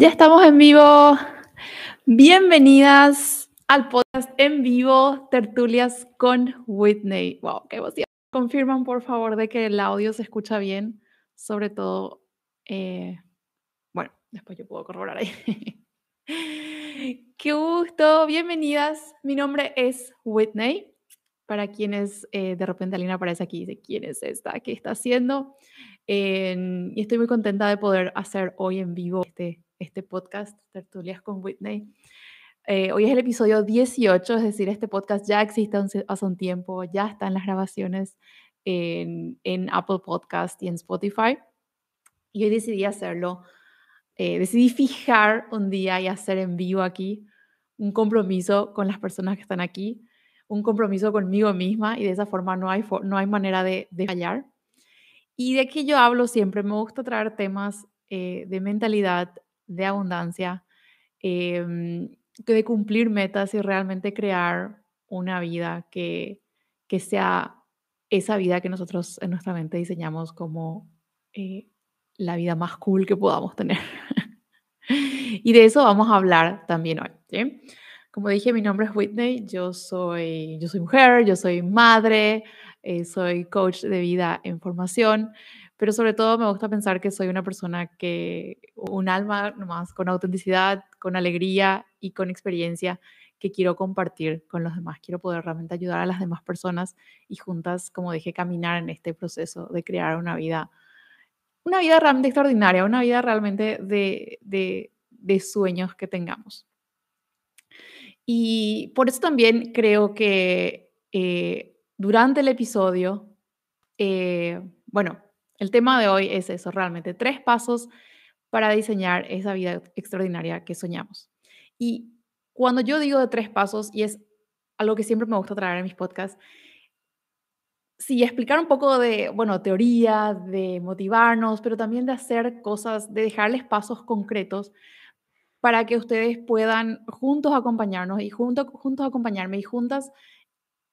Ya estamos en vivo. Bienvenidas al podcast en vivo Tertulias con Whitney. Wow, qué emoción. Confirman por favor de que el audio se escucha bien, sobre todo, eh, bueno, después yo puedo corroborar ahí. qué gusto, bienvenidas. Mi nombre es Whitney. Para quienes eh, de repente alguien aparece aquí y dice, ¿quién es esta? ¿Qué está haciendo? y estoy muy contenta de poder hacer hoy en vivo este este podcast, Tertulias con Whitney. Eh, hoy es el episodio 18, es decir, este podcast ya existe hace un tiempo, ya está en las grabaciones en, en Apple Podcast y en Spotify. Y hoy decidí hacerlo, eh, decidí fijar un día y hacer en vivo aquí un compromiso con las personas que están aquí, un compromiso conmigo misma y de esa forma no hay, no hay manera de, de fallar. Y de que yo hablo siempre, me gusta traer temas eh, de mentalidad, de abundancia, em, de cumplir metas y realmente crear una vida que, que sea esa vida que nosotros en nuestra mente diseñamos como eh, la vida más cool que podamos tener. y de eso vamos a hablar también hoy. Como dije, mi nombre es Whitney, yo soy, yo soy mujer, yo soy madre, eh, soy coach de vida en formación, pero sobre todo me gusta pensar que soy una persona que, un alma nomás con autenticidad, con alegría y con experiencia que quiero compartir con los demás. Quiero poder realmente ayudar a las demás personas y juntas, como dije, caminar en este proceso de crear una vida, una vida realmente extraordinaria, una vida realmente de, de, sueños que tengamos. Y por eso también creo que eh, durante el episodio, eh, bueno, el tema de hoy es eso, realmente, tres pasos para diseñar esa vida extraordinaria que soñamos. Y cuando yo digo de tres pasos, y es algo que siempre me gusta traer en mis podcasts, sí, explicar un poco de, bueno, teoría, de motivarnos, pero también de hacer cosas, de dejarles pasos concretos para que ustedes puedan juntos acompañarnos y juntos acompañarme y juntas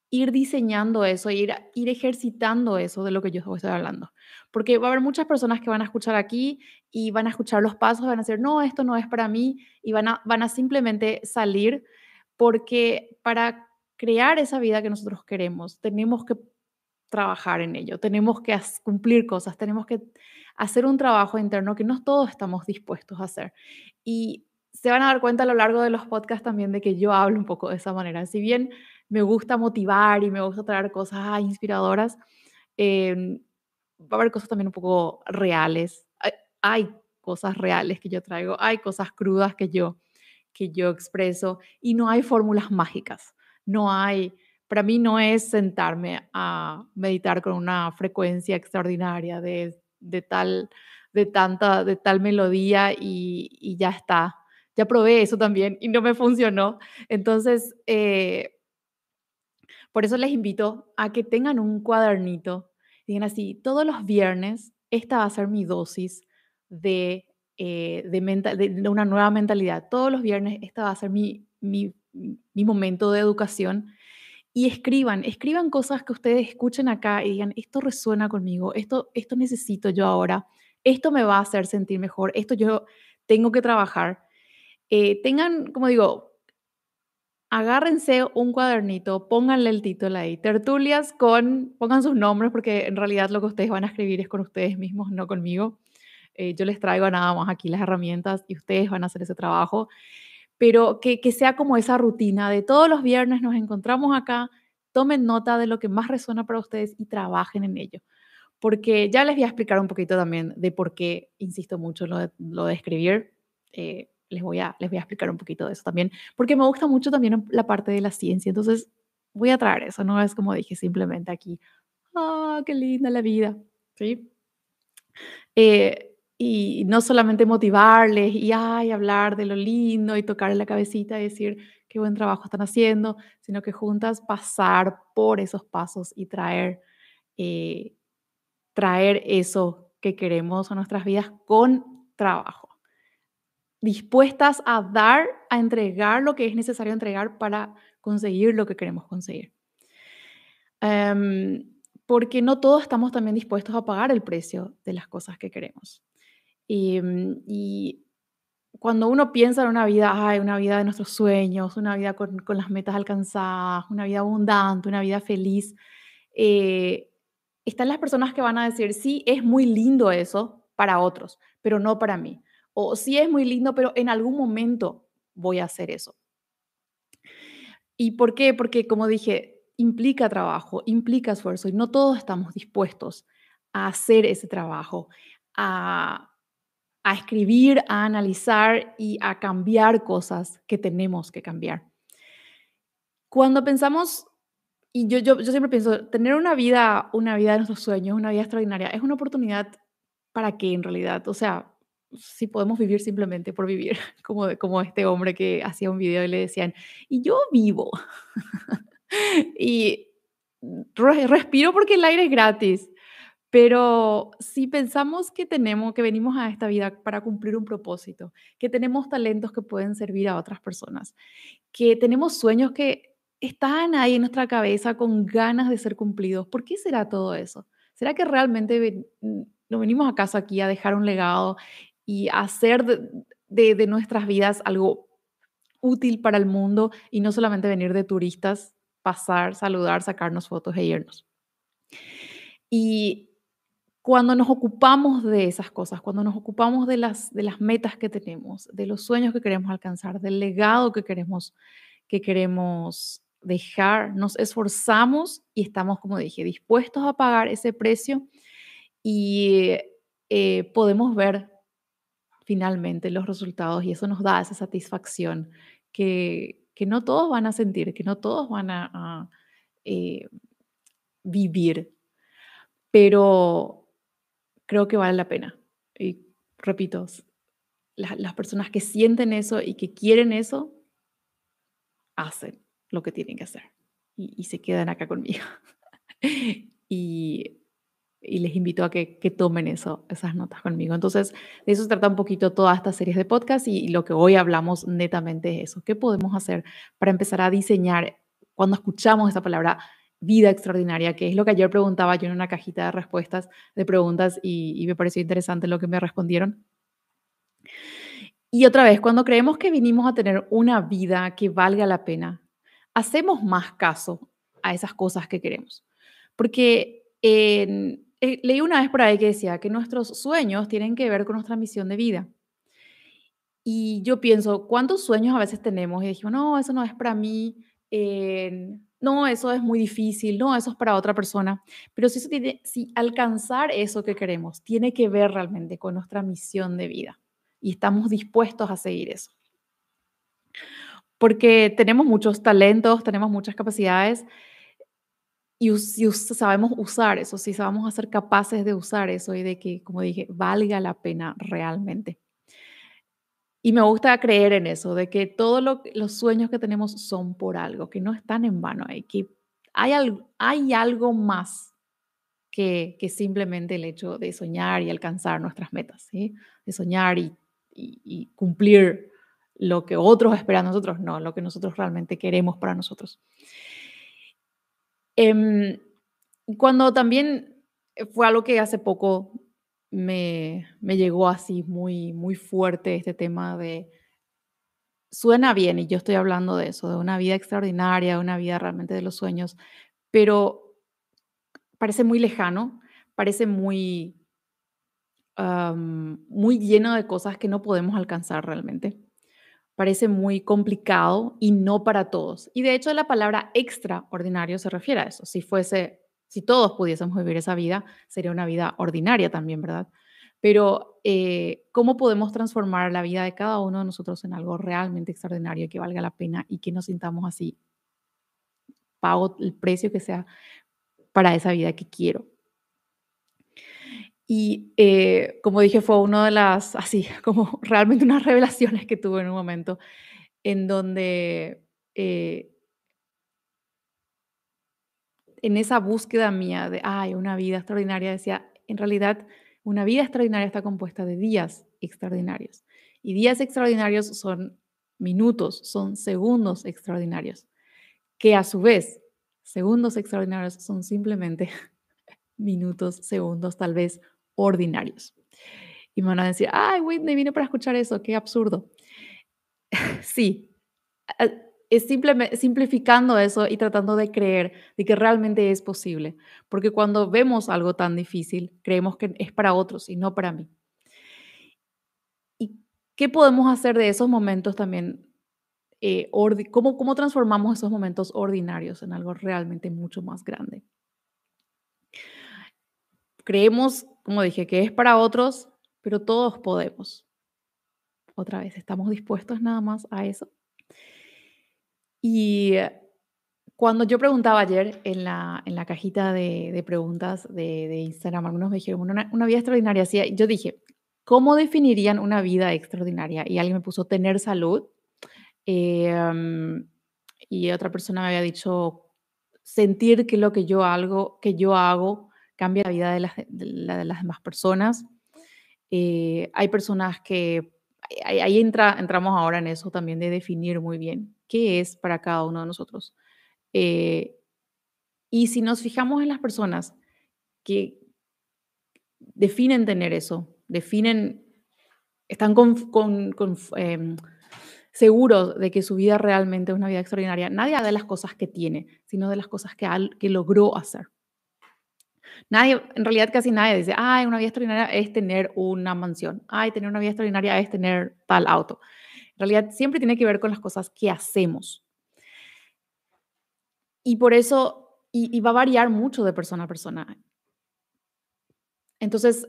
ir diseñando eso, ir, ir ejercitando eso de lo que yo estoy hablando. Porque va a haber muchas personas que van a escuchar aquí y van a escuchar los pasos, van a decir, no, esto no es para mí, y van a, van a simplemente salir porque para crear esa vida que nosotros queremos, tenemos que trabajar en ello, tenemos que cumplir cosas, tenemos que hacer un trabajo interno que no todos estamos dispuestos a hacer. Y se van a dar cuenta a lo largo de los podcasts también de que yo hablo un poco de esa manera. Si bien me gusta motivar y me gusta traer cosas inspiradoras, em, va a haber cosas también un poco reales. Hay, cosas reales que yo traigo, hay cosas crudas que yo, que yo expreso y no hay fórmulas mágicas. No hay, para mí no es sentarme a meditar con una frecuencia extraordinaria de, de tal, de tanta, de tal melodía y, y ya está. Ya probé eso también y no me funcionó. Entonces, eh, por eso les invito a que tengan un cuadernito, digan así, todos los viernes esta va a ser mi dosis de, eh, de, una nueva mentalidad. Todos los viernes esta va a ser mi, mi, mi momento de educación. Y escriban, escriban cosas que ustedes escuchen acá y digan, esto resuena conmigo, esto, esto necesito yo ahora, esto me va a hacer sentir mejor, esto yo tengo que trabajar. Eh, tengan, como digo, agárrense un cuadernito, pónganle el título ahí, tertulias con, pongan sus nombres porque en realidad lo que ustedes van a escribir es con ustedes mismos, no conmigo. Eh, yo les traigo nada más aquí las herramientas y ustedes van a hacer ese trabajo, pero que, sea como esa rutina de todos los viernes nos encontramos acá, tomen nota de lo que más resuena para ustedes y trabajen en ello. Porque ya les voy a explicar un poquito también de por qué insisto mucho lo de, lo de escribir. Eh, les voy, a, les voy a explicar un poquito de eso también, porque me gusta mucho también la parte de la ciencia, entonces voy a traer eso, no es como dije simplemente aquí, ah, qué linda la vida, ¿sí? Eh, y no solamente motivarles y ay, hablar de lo lindo y tocarle la cabecita y decir qué buen trabajo están haciendo, sino que juntas pasar por esos pasos y traer, eh, traer eso que queremos a nuestras vidas con trabajo dispuestas a dar, a entregar lo que es necesario entregar para conseguir lo que queremos conseguir. Em, porque no todos estamos también dispuestos a pagar el precio de las cosas que queremos. Y, mm, cuando uno piensa en una vida, ay, una vida de nuestros sueños, una vida con, con las metas alcanzadas, una vida abundante, una vida feliz, eh, están las personas que van a decir, sí, es muy lindo eso para otros, pero no para mí. O sí es muy lindo, pero en algún momento voy a hacer eso. ¿Y por qué? Porque, como dije, implica trabajo, implica esfuerzo y no todos estamos dispuestos a hacer ese trabajo, a, a escribir, a analizar y a cambiar cosas que tenemos que cambiar. Cuando pensamos, y yo, yo, yo siempre pienso, tener una vida, una vida de nuestros sueños, una vida extraordinaria, es una oportunidad para qué en realidad. O sea, si podemos vivir simplemente por vivir, como, como este hombre que hacía un video y le decían, y yo vivo. y respiro porque el aire es gratis. Pero si pensamos que tenemos, que venimos a esta vida para cumplir un propósito, que tenemos talentos que pueden servir a otras personas, que tenemos sueños que están ahí en nuestra cabeza con ganas de ser cumplidos, ¿por qué será todo eso? ¿Será que realmente no venimos acaso aquí a dejar un legado y hacer de, nuestras vidas algo útil para el mundo y no solamente venir de turistas, pasar, saludar, sacarnos fotos e irnos. Y cuando nos ocupamos de esas cosas, cuando nos ocupamos de las, de las metas que tenemos, de los sueños que queremos alcanzar, del legado que queremos, que queremos dejar, nos esforzamos y estamos, como dije, dispuestos a pagar ese precio y eh, podemos ver finalmente los resultados y eso nos da esa satisfacción que, que no todos van a sentir, que no todos van a, eh, vivir, pero creo que vale la pena. Y repito, las personas que sienten eso y que quieren eso, hacen lo que tienen que hacer y, y se quedan acá conmigo. y y les invito a que, tomen eso, esas notas conmigo. Entonces, de eso se trata un poquito todas estas series de podcast y, lo que hoy hablamos netamente es eso. ¿Qué podemos hacer para empezar a diseñar cuando escuchamos esa palabra vida extraordinaria, que es lo que ayer preguntaba yo en una cajita de respuestas, de preguntas, y, y me pareció interesante lo que me respondieron. Y otra vez, cuando creemos que vinimos a tener una vida que valga la pena, hacemos más caso a esas cosas que queremos. Porque en, eh, leí una vez por ahí que decía que nuestros sueños tienen que ver con nuestra misión de vida. Y yo pienso, ¿cuántos sueños a veces tenemos? Y dijimos, no, eso no es para mí, eh, no, eso es muy difícil, no, eso es para otra persona. Pero si, eso tiene, si alcanzar eso que queremos tiene que ver realmente con nuestra misión de vida y estamos dispuestos a seguir eso. Porque tenemos muchos talentos, tenemos muchas capacidades, y si sabemos usar eso, si sabemos ser capaces de usar eso y de que, como dije, valga la pena realmente. Y me gusta creer en eso, de que todos los sueños que tenemos son por algo, que no están en vano, hay, que hay, algo, hay algo más que, que, simplemente el hecho de soñar y alcanzar nuestras metas, ¿sí? de soñar y, y cumplir lo que otros esperan de nosotros, no, lo que nosotros realmente queremos para nosotros. Em, cuando también eh, fue algo que hace poco me, me llegó así muy, muy fuerte este tema de, suena bien y yo estoy hablando de eso, de una vida extraordinaria, una vida realmente de los sueños, pero parece muy lejano, parece muy, muy lleno de cosas que no podemos alcanzar realmente parece muy complicado y no para todos. Y de hecho la palabra extraordinario se refiere a eso. Si fuese, si todos pudiésemos vivir esa vida, sería una vida ordinaria también, ¿verdad? Pero eh, ¿cómo podemos transformar la vida de cada uno de nosotros en algo realmente extraordinario que valga la pena y que nos sintamos así? Pago el precio que sea para esa vida que quiero. Y eh, como dije, fue una de las, así, como realmente unas revelaciones que tuve en un momento en donde eh, en esa búsqueda mía de, ay, una vida extraordinaria, decía, en realidad, una vida extraordinaria está compuesta de días extraordinarios. Y días extraordinarios son minutos, son segundos extraordinarios, que a su vez, segundos extraordinarios son simplemente minutos, segundos, tal vez ordinarios. Y me van a decir, ay, Whitney, vine para escuchar eso, qué absurdo. sí, es simplemente simplificando eso y tratando de creer de que realmente es posible, porque cuando vemos algo tan difícil, creemos que es para otros y no para mí. ¿Y qué podemos hacer de esos momentos también? Eh, ¿cómo, ¿Cómo transformamos esos momentos ordinarios en algo realmente mucho más grande? Creemos, como dije, que es para otros, pero todos podemos. Otra vez, ¿estamos dispuestos nada más a eso? Y cuando yo preguntaba ayer en la, en la cajita de, preguntas de, Instagram, algunos me dijeron, una, una vida extraordinaria. Sí, yo dije, ¿cómo definirían una vida extraordinaria? Y alguien me puso tener salud. Em, y otra persona me había dicho sentir que lo que yo hago, que yo hago cambia la vida de las, de las demás personas. Eh, hay personas que ahí, entra, entramos ahora en eso también de definir muy bien qué es para cada uno de nosotros. Eh, y si nos fijamos en las personas que definen tener eso, definen, están con, em, seguros de que su vida realmente es una vida extraordinaria, nadie de las cosas que tiene, sino de las cosas que, que logró hacer. Nadie, en realidad casi nadie dice, ay, una vida extraordinaria es tener una mansión, ay, tener una vida extraordinaria es tener tal auto. En realidad siempre tiene que ver con las cosas que hacemos. Y por eso, y, va a variar mucho de persona a persona. Entonces,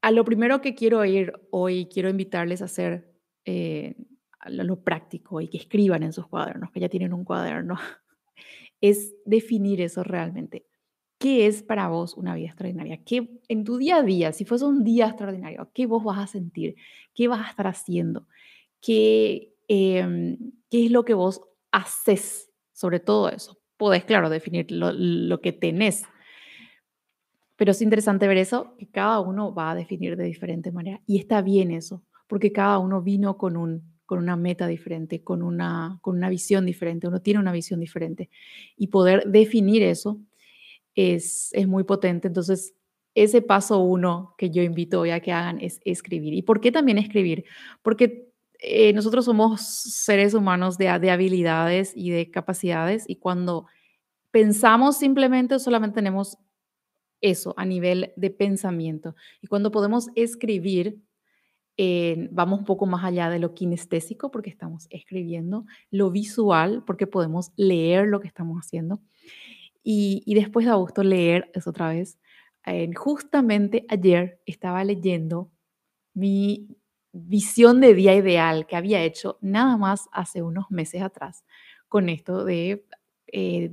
a lo primero que quiero ir hoy, quiero invitarles a hacer eh, lo práctico y que escriban en sus cuadernos, que ya tienen un cuaderno, es definir eso realmente. ¿Qué es para vos una vida extraordinaria? ¿Qué en tu día a día, si fuese un día extraordinario, qué vos vas a sentir? ¿Qué vas a estar haciendo? ¿Qué, em, qué es lo que vos haces sobre todo eso? Podés, claro, definir lo, lo que tenés, pero es interesante ver eso, que cada uno va a definir de diferente manera. Y está bien eso, porque cada uno vino con, un, con una meta diferente, con una, con una visión diferente, uno tiene una visión diferente. Y poder definir eso es, muy potente. Entonces, ese paso uno que yo invito hoy a que hagan es escribir. ¿Y por qué también escribir? Porque eh, nosotros somos seres humanos de, de habilidades y de capacidades y cuando pensamos simplemente solamente tenemos eso a nivel de pensamiento. Y cuando podemos escribir, eh, vamos un poco más allá de lo kinestésico porque estamos escribiendo, lo visual porque podemos leer lo que estamos haciendo y, después de gusto leer eso otra vez. justamente ayer estaba leyendo mi visión de día ideal que había hecho nada más hace unos meses atrás con esto de eh,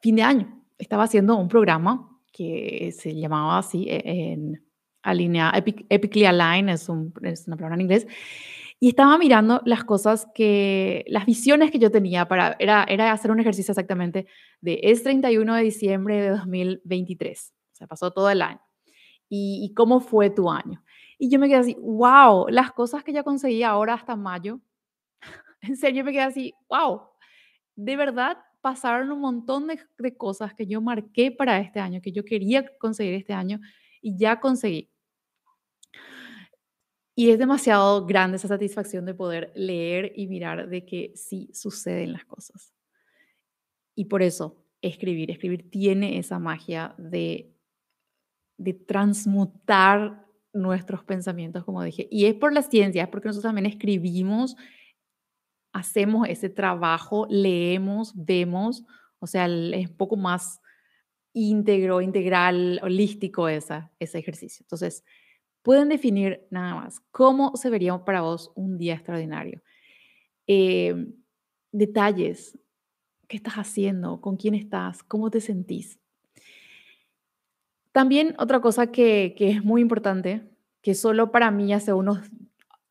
fin de año. Estaba haciendo un programa que se llamaba así e, en alinea, Epically Align, es, un, es una palabra en inglés, y estaba mirando las cosas que, las visiones que yo tenía para, era, era hacer un ejercicio exactamente de es 31 de diciembre de 2023, o sea, pasó todo el año. ¿Y, cómo fue tu año? Y yo me quedé así, wow, las cosas que ya conseguí ahora hasta mayo, en serio me quedé así, wow, de verdad pasaron un montón de, de cosas que yo marqué para este año, que yo quería conseguir este año y ya conseguí. Y es demasiado grande esa satisfacción de poder leer y mirar de que sí suceden las cosas. Y por eso escribir, escribir tiene esa magia de, de transmutar nuestros pensamientos, como dije. Y es por la ciencia, porque nosotros también escribimos, hacemos ese trabajo, leemos, vemos, o sea, es un poco más íntegro, integral, holístico esa, ese ejercicio. Entonces, pueden definir nada más cómo se vería para vos un día extraordinario. Em, detalles, qué estás haciendo, con quién estás, cómo te sentís. También otra cosa que, que es muy importante, que solo para mí hace unos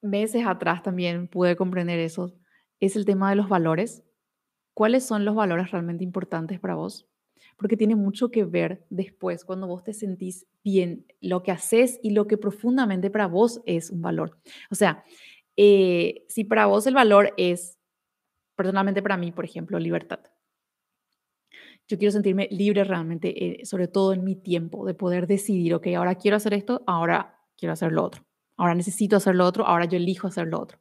meses atrás también pude comprender eso, es el tema de los valores. ¿Cuáles son los valores realmente importantes para vos? Porque tiene mucho que ver después cuando vos te sentís bien, lo que haces y lo que profundamente para vos es un valor. O sea, eh, si para vos el valor es, personalmente para mí, por ejemplo, libertad. Yo quiero sentirme libre realmente, eh, sobre todo en mi tiempo, de poder decidir, ok, ahora quiero hacer esto, ahora quiero hacer lo otro. Ahora necesito hacer lo otro, ahora yo elijo hacer lo otro.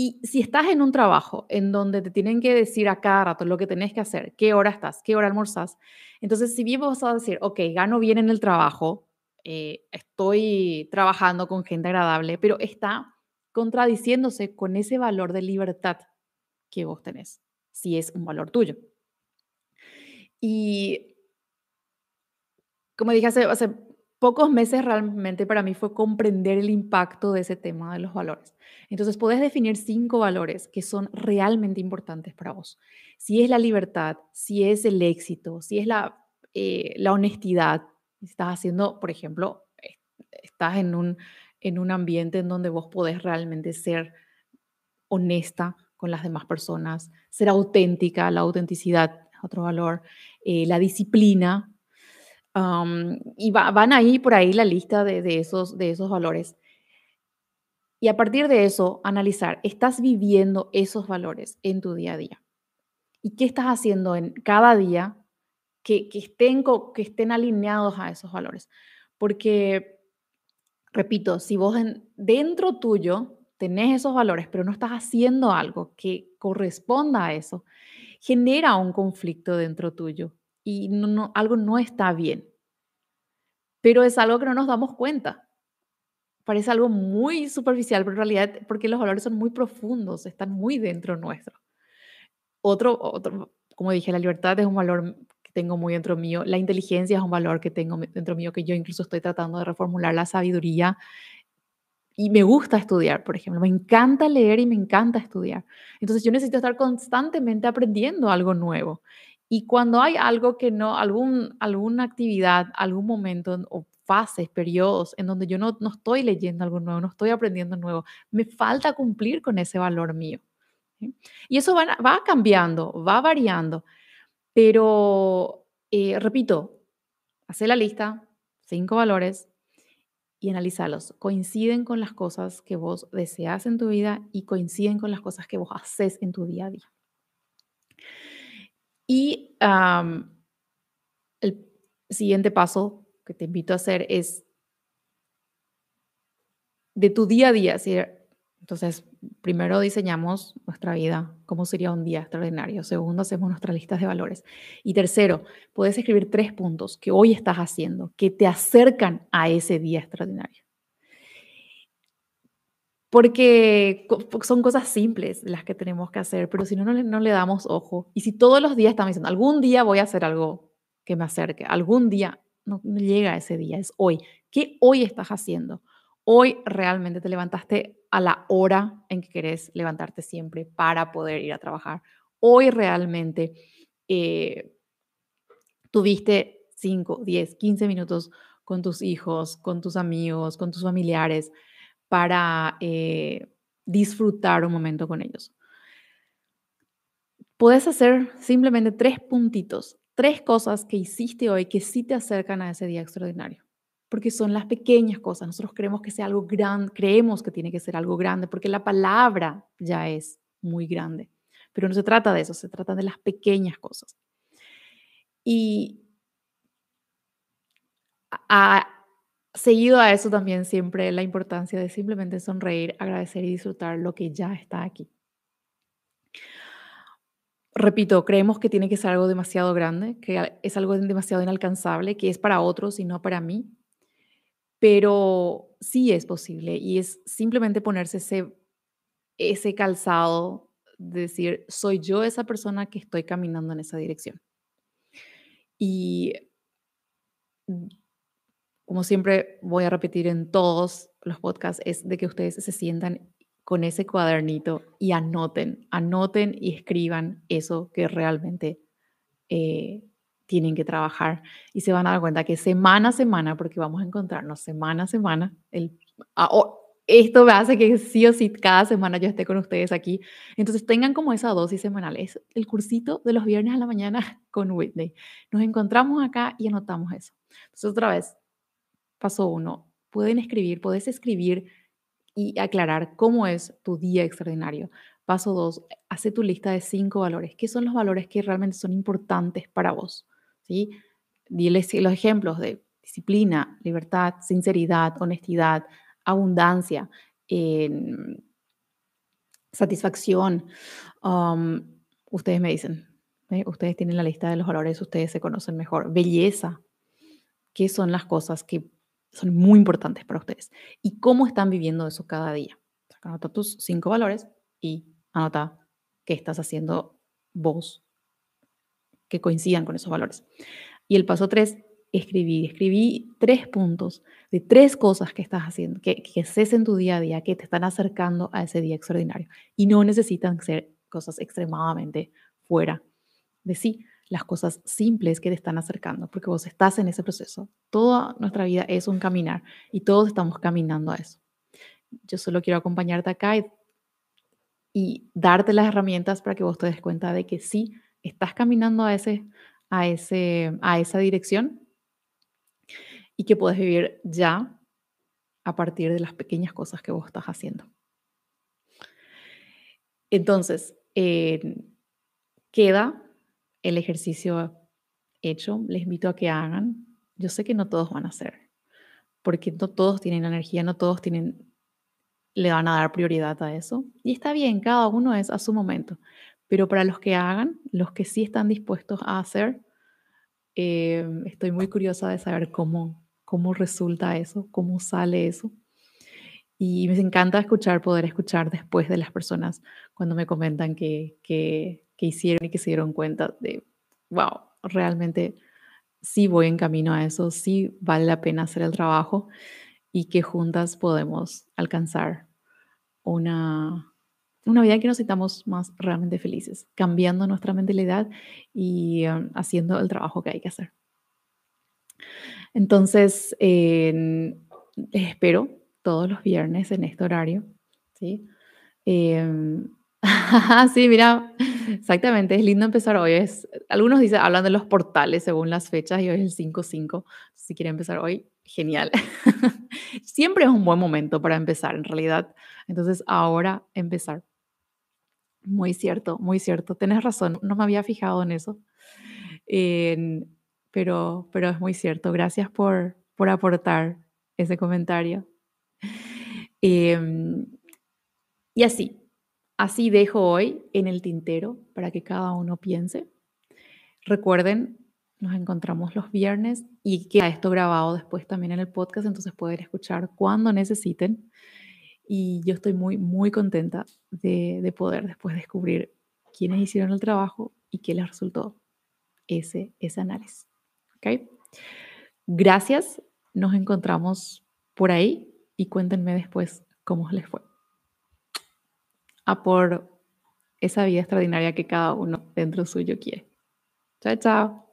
Y si estás en un trabajo en donde te tienen que decir a cada rato lo que tenés que hacer, qué hora estás, qué hora almorzás, entonces si bien vos vas a decir, ok, gano bien en el trabajo, eh, estoy trabajando con gente agradable, pero está contradiciéndose con ese valor de libertad que vos tenés, si es un valor tuyo. Y como dije hace, hace pocos meses realmente para mí fue comprender el impacto de ese tema de los valores. Entonces, puedes definir cinco valores que son realmente importantes para vos. Si es la libertad, si es el éxito, si es la, eh, la honestidad, estás haciendo, por ejemplo, estás en un, en un ambiente en donde vos podés realmente ser honesta con las demás personas, ser auténtica, la autenticidad, otro valor, eh, la disciplina, y van ahí por ahí la lista de, esos, de esos valores. Y a partir de eso, analizar, ¿estás viviendo esos valores en tu día a día? ¿Y qué estás haciendo en cada día que, que estén, que estén alineados a esos valores? Porque, repito, si vos dentro tuyo tenés esos valores, pero no estás haciendo algo que corresponda a eso, genera un conflicto dentro tuyo y algo no está bien. Pero es algo que no nos damos cuenta. Parece algo muy superficial, pero en realidad porque los valores son muy profundos, están muy dentro nuestro. Otro, otro, como dije, la libertad es un valor que tengo muy dentro mío, la inteligencia es un valor que tengo dentro mío, que yo incluso estoy tratando de reformular, la sabiduría, y me gusta estudiar, por ejemplo, me encanta leer y me encanta estudiar. Entonces yo necesito estar constantemente aprendiendo algo nuevo. Y cuando hay algo que no, algún, alguna actividad, algún momento o fases, periodos en donde yo no, no estoy leyendo algo nuevo, no estoy aprendiendo nuevo, me falta cumplir con ese valor mío. Y eso va, va, cambiando, va variando, pero eh, repito, hace la lista, cinco valores y analizarlos. Coinciden con las cosas que vos deseas en tu vida y coinciden con las cosas que vos haces en tu día a día. Y el siguiente paso que te invito a hacer es de tu día a día. Entonces, primero diseñamos nuestra vida, cómo sería un día extraordinario. Segundo, hacemos nuestras listas de valores. Y tercero, puedes escribir tres puntos que hoy estás haciendo, que te acercan a ese día extraordinario porque son cosas simples las que tenemos que hacer, pero si no, no le, damos ojo. Y si todos los días estamos diciendo, algún día voy a hacer algo que me acerque, algún día, no, llega ese día, es hoy. ¿Qué hoy estás haciendo? Hoy realmente te levantaste a la hora en que querés levantarte siempre para poder ir a trabajar. Hoy realmente eh, tuviste 5, 10, 15 minutos con tus hijos, con tus amigos, con tus familiares para eh, disfrutar un momento con ellos. Puedes hacer simplemente tres puntitos, tres cosas que hiciste hoy que sí te acercan a ese día extraordinario, porque son las pequeñas cosas. Nosotros creemos que sea algo grande, creemos que tiene que ser algo grande, porque la palabra ya es muy grande, pero no se trata de eso, se trata de las pequeñas cosas. Y a, seguido a eso también siempre la importancia de simplemente sonreír, agradecer y disfrutar lo que ya está aquí. Repito, creemos que tiene que ser algo demasiado grande, que es algo demasiado inalcanzable, que es para otros y no para mí, pero sí es posible y es simplemente ponerse ese, calzado de decir, soy yo esa persona que estoy caminando en esa dirección. Y como siempre voy a repetir en todos los podcasts, es de que ustedes se sientan con ese cuadernito y anoten, anoten y escriban eso que realmente eh, tienen que trabajar y se van a dar cuenta que semana a semana, porque vamos a encontrarnos semana a semana, el, ah, esto me hace que sí o sí cada semana yo esté con ustedes aquí. Entonces tengan como esa dosis semanal. Es el cursito de los viernes a la mañana con Whitney. Nos encontramos acá y anotamos eso. Entonces otra vez, Paso uno, pueden escribir, puedes escribir y aclarar cómo es tu día extraordinario. Paso dos, hace tu lista de cinco valores. ¿Qué son los valores que realmente son importantes para vos? ¿Sí? Diles los ejemplos de disciplina, libertad, sinceridad, honestidad, abundancia, satisfacción. Um, ustedes me dicen, ustedes tienen la lista de los valores, ustedes se conocen mejor. Belleza, ¿qué son las cosas que son muy importantes para ustedes? ¿Y cómo están viviendo eso cada día? Anota tus cinco valores y anota qué estás haciendo vos que coincidan con esos valores. Y el paso tres, escribí. Escribí tres puntos de tres cosas que estás haciendo, que, que haces en tu día a día, que te están acercando a ese día extraordinario. Y no necesitan ser cosas extremadamente fuera de sí, las cosas simples que te están acercando, porque vos estás en ese proceso. Toda nuestra vida es un caminar y todos estamos caminando a eso. Yo solo quiero acompañarte acá y, y darte las herramientas para que vos te des cuenta de que sí, estás caminando a, ese, a, ese, a esa dirección y que puedes vivir ya a partir de las pequeñas cosas que vos estás haciendo. Entonces, queda el ejercicio hecho. Les invito a que hagan. Yo sé que no todos van a hacer, porque no todos tienen energía, no todos tienen, le van a dar prioridad a eso. Y está bien, cada uno es a su momento. Pero para los que hagan, los que sí están dispuestos a hacer, em, estoy muy curiosa de saber cómo, cómo resulta eso, cómo sale eso. Y me encanta escuchar, poder escuchar después de las personas cuando me comentan que, que hicieron y que se dieron cuenta de, wow, realmente sí voy en camino a eso, sí vale la pena hacer el trabajo y que juntas podemos alcanzar una, una vida que nos sintamos más realmente felices, cambiando nuestra mentalidad y um, haciendo el trabajo que hay que hacer. Entonces, les espero todos los viernes en este horario. ¿sí? Em, sí, mira, exactamente, es lindo empezar hoy. Es, algunos dicen, hablan de los portales según las fechas y hoy es el 5-5. Si quieren empezar hoy, genial. Siempre es un buen momento para empezar, en realidad. Entonces, ahora empezar. Muy cierto, muy cierto. Tienes razón, no me había fijado en eso. pero, pero es muy cierto. Gracias por, por aportar ese comentario. Em, y así, así dejo hoy en el tintero para que cada uno piense. Recuerden, nos encontramos los viernes y queda esto grabado después también en el podcast, entonces pueden escuchar cuando necesiten. Y yo estoy muy, muy contenta de, de poder después descubrir quiénes hicieron el trabajo y qué les resultó ese, ese análisis. ¿Ok? Gracias. Nos encontramos por ahí y cuéntenme después cómo les fue. A por esa vida extraordinaria que cada uno dentro suyo quiere. Chao, chao.